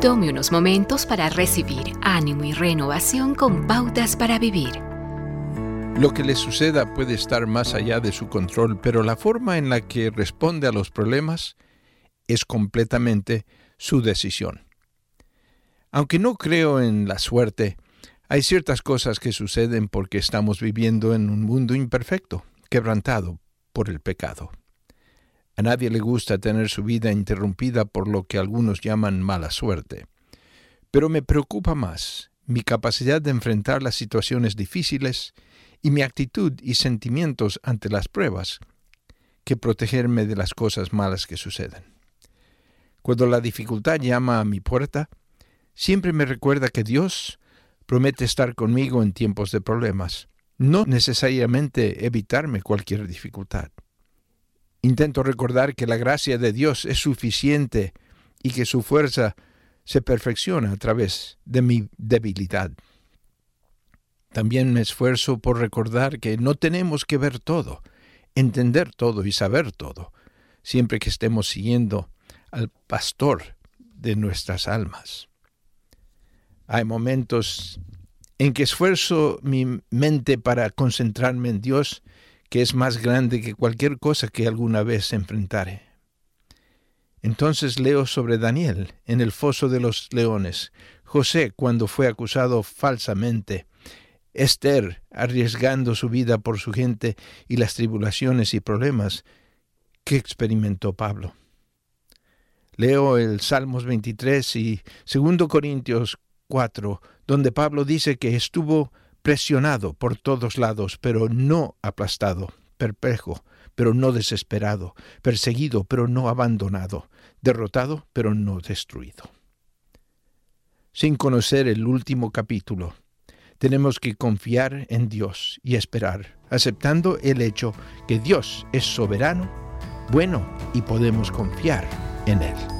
Tome unos momentos para recibir ánimo y renovación con pautas para vivir. Lo que le suceda puede estar más allá de su control, pero la forma en la que responde a los problemas es completamente su decisión. Aunque no creo en la suerte, hay ciertas cosas que suceden porque estamos viviendo en un mundo imperfecto, quebrantado por el pecado. A nadie le gusta tener su vida interrumpida por lo que algunos llaman mala suerte. Pero me preocupa más mi capacidad de enfrentar las situaciones difíciles y mi actitud y sentimientos ante las pruebas que protegerme de las cosas malas que suceden. Cuando la dificultad llama a mi puerta, siempre me recuerda que Dios promete estar conmigo en tiempos de problemas, no necesariamente evitarme cualquier dificultad. Intento recordar que la gracia de Dios es suficiente y que su fuerza se perfecciona a través de mi debilidad. También me esfuerzo por recordar que no tenemos que ver todo, entender todo y saber todo, siempre que estemos siguiendo al pastor de nuestras almas. Hay momentos en que esfuerzo mi mente para concentrarme en Dios que es más grande que cualquier cosa que alguna vez enfrentare. Entonces leo sobre Daniel en el foso de los leones, José cuando fue acusado falsamente, Esther arriesgando su vida por su gente y las tribulaciones y problemas que experimentó Pablo. Leo el Salmos 23 y 2 Corintios 4, donde Pablo dice que estuvo presionado por todos lados, pero no aplastado, perplejo, pero no desesperado, perseguido, pero no abandonado, derrotado, pero no destruido. Sin conocer el último capítulo, tenemos que confiar en Dios y esperar, aceptando el hecho que Dios es soberano, bueno y podemos confiar en Él.